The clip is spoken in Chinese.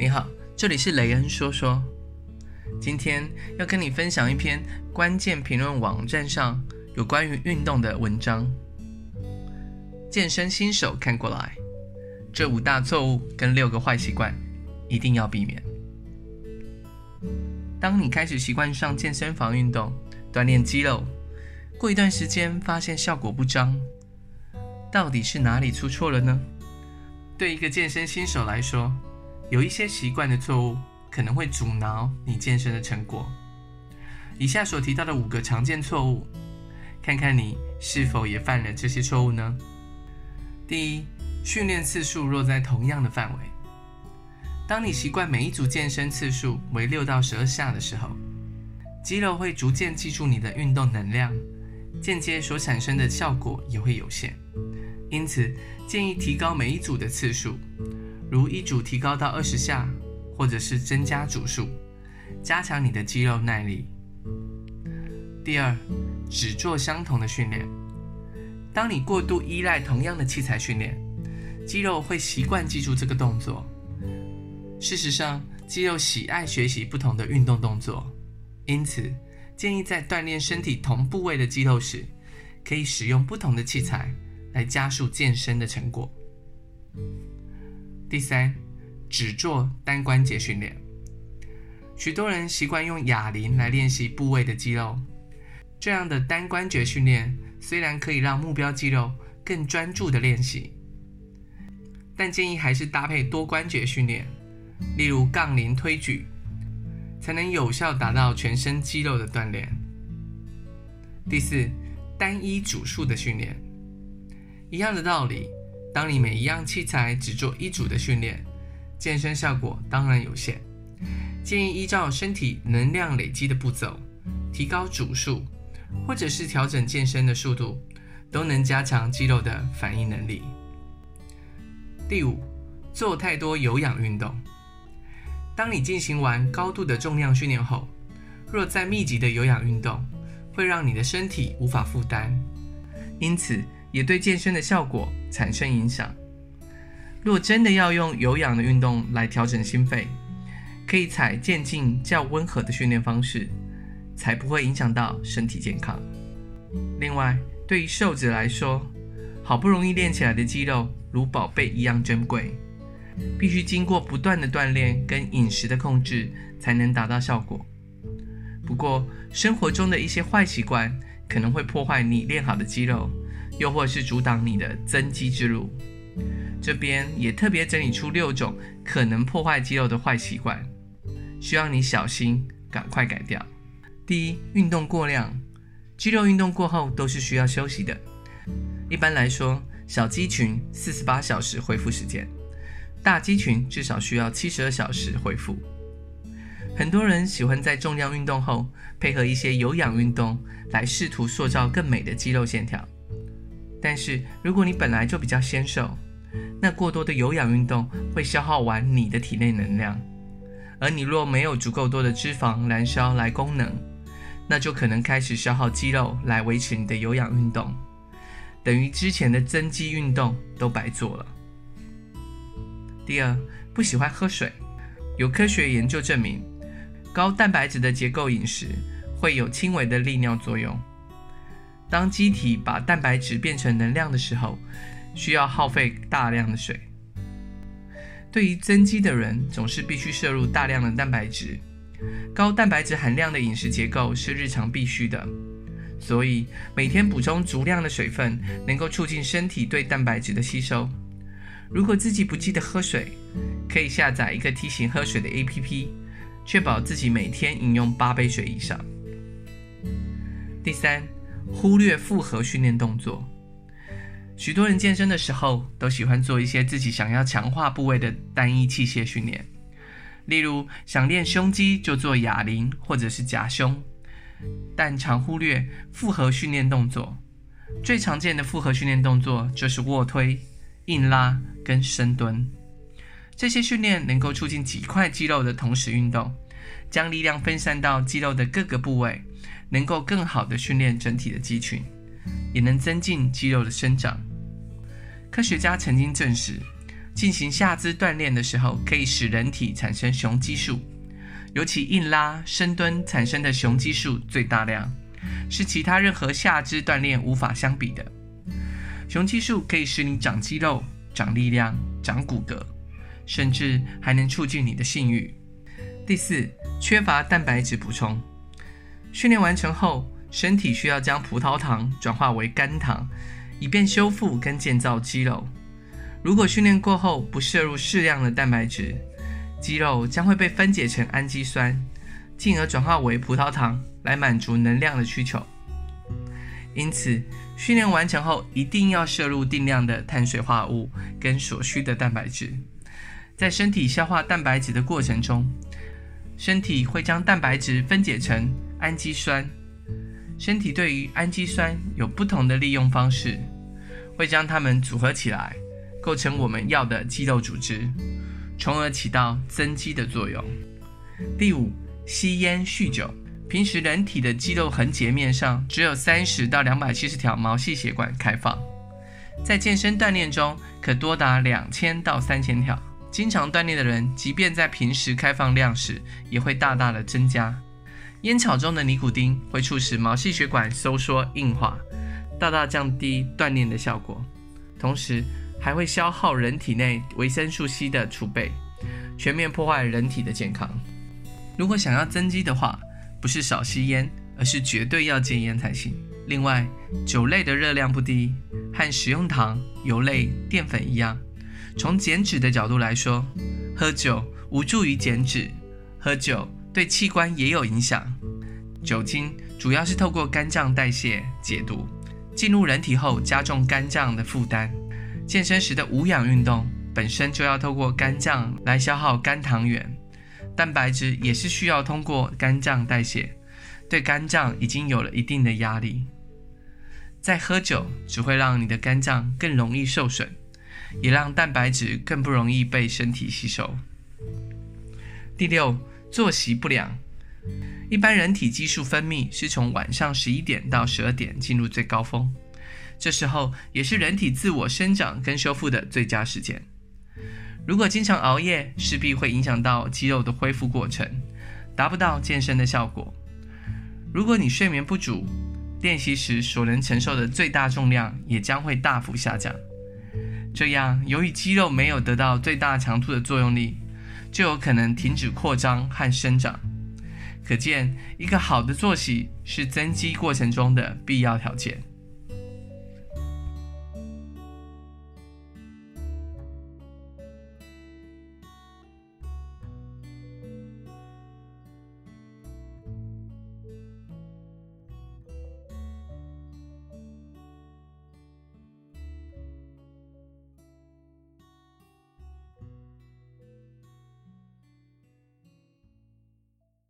你好，这里是雷恩说说。今天要跟你分享一篇关键评论网站上有关于运动的文章。健身新手看过来，这五大错误跟六个坏习惯一定要避免。当你开始习惯上健身房运动，锻炼肌肉，过一段时间发现效果不彰，到底是哪里出错了呢？对一个健身新手来说，有一些习惯的错误可能会阻挠你健身的成果。以下所提到的五个常见错误，看看你是否也犯了这些错误呢？第一，训练次数若在同样的范围。当你习惯每一组健身次数为六到十二下的时候，肌肉会逐渐记住你的运动能量，间接所产生的效果也会有限。因此，建议提高每一组的次数。如一组提高到二十下，或者是增加组数，加强你的肌肉耐力。第二，只做相同的训练。当你过度依赖同样的器材训练，肌肉会习惯记住这个动作。事实上，肌肉喜爱学习不同的运动动作，因此建议在锻炼身体同部位的肌肉时，可以使用不同的器材来加速健身的成果。第三，只做单关节训练。许多人习惯用哑铃来练习部位的肌肉，这样的单关节训练虽然可以让目标肌肉更专注的练习，但建议还是搭配多关节训练，例如杠铃推举，才能有效达到全身肌肉的锻炼。第四，单一组数的训练，一样的道理。当你每一样器材只做一组的训练，健身效果当然有限。建议依照身体能量累积的步骤，提高组数，或者是调整健身的速度，都能加强肌肉的反应能力。第五，做太多有氧运动。当你进行完高度的重量训练后，若再密集的有氧运动，会让你的身体无法负担，因此，也对健身的效果产生影响。若真的要用有氧的运动来调整心肺，可以采渐进较温和的训练方式，才不会影响到身体健康。另外，对于瘦子来说，好不容易练起来的肌肉如宝贝一样珍贵，必须经过不断的锻炼跟饮食的控制，才能达到效果。不过，生活中的一些坏习惯可能会破坏你练好的肌肉。又或是阻挡你的增肌之路，这边也特别整理出六种可能破坏肌肉的坏习惯，需要你小心，赶快改掉。第一，运动过量，肌肉运动过后都是需要休息的。一般来说，小肌群四十八小时恢复时间，大肌群至少需要七十二小时恢复。很多人喜欢在重量运动后配合一些有氧运动，来试图塑造更美的肌肉线条。但是，如果你本来就比较纤瘦，那过多的有氧运动会消耗完你的体内能量，而你若没有足够多的脂肪燃烧来供能，那就可能开始消耗肌肉来维持你的有氧运动，等于之前的增肌运动都白做了。第二，不喜欢喝水，有科学研究证明，高蛋白质的结构饮食会有轻微的利尿作用。当机体把蛋白质变成能量的时候，需要耗费大量的水。对于增肌的人，总是必须摄入大量的蛋白质。高蛋白质含量的饮食结构是日常必须的，所以每天补充足量的水分，能够促进身体对蛋白质的吸收。如果自己不记得喝水，可以下载一个提醒喝水的 APP，确保自己每天饮用八杯水以上。第三。忽略复合训练动作，许多人健身的时候都喜欢做一些自己想要强化部位的单一器械训练，例如想练胸肌就做哑铃或者是夹胸，但常忽略复合训练动作。最常见的复合训练动作就是卧推、硬拉跟深蹲，这些训练能够促进几块肌肉的同时运动，将力量分散到肌肉的各个部位。能够更好的训练整体的肌群，也能增进肌肉的生长。科学家曾经证实，进行下肢锻炼的时候，可以使人体产生雄激素，尤其硬拉、深蹲产生的雄激素最大量，是其他任何下肢锻炼无法相比的。雄激素可以使你长肌肉、长力量、长骨骼，甚至还能促进你的性欲。第四，缺乏蛋白质补充。训练完成后，身体需要将葡萄糖转化为肝糖，以便修复跟建造肌肉。如果训练过后不摄入适量的蛋白质，肌肉将会被分解成氨基酸，进而转化为葡萄糖来满足能量的需求。因此，训练完成后一定要摄入定量的碳水化合物跟所需的蛋白质。在身体消化蛋白质的过程中，身体会将蛋白质分解成氨基酸。身体对于氨基酸有不同的利用方式，会将它们组合起来，构成我们要的肌肉组织，从而起到增肌的作用。第五，吸烟酗酒。平时人体的肌肉横截面上只有三十到两百七十条毛细血管开放，在健身锻炼中可多达两千到三千条。经常锻炼的人，即便在平时开放量时，也会大大的增加。烟草中的尼古丁会促使毛细血管收缩硬化，大大降低锻炼的效果，同时还会消耗人体内维生素 C 的储备，全面破坏人体的健康。如果想要增肌的话，不是少吸烟，而是绝对要戒烟才行。另外，酒类的热量不低，和食用糖、油类、淀粉一样。从减脂的角度来说，喝酒无助于减脂，喝酒对器官也有影响。酒精主要是透过肝脏代谢解毒，进入人体后加重肝脏的负担。健身时的无氧运动本身就要透过肝脏来消耗肝糖原。蛋白质也是需要通过肝脏代谢，对肝脏已经有了一定的压力。再喝酒只会让你的肝脏更容易受损，也让蛋白质更不容易被身体吸收。第六，作息不良。一般人体激素分泌是从晚上十一点到十二点进入最高峰，这时候也是人体自我生长跟修复的最佳时间。如果经常熬夜，势必会影响到肌肉的恢复过程，达不到健身的效果。如果你睡眠不足，练习时所能承受的最大重量也将会大幅下降。这样，由于肌肉没有得到最大强度的作用力，就有可能停止扩张和生长。可见，一个好的作息是增肌过程中的必要条件。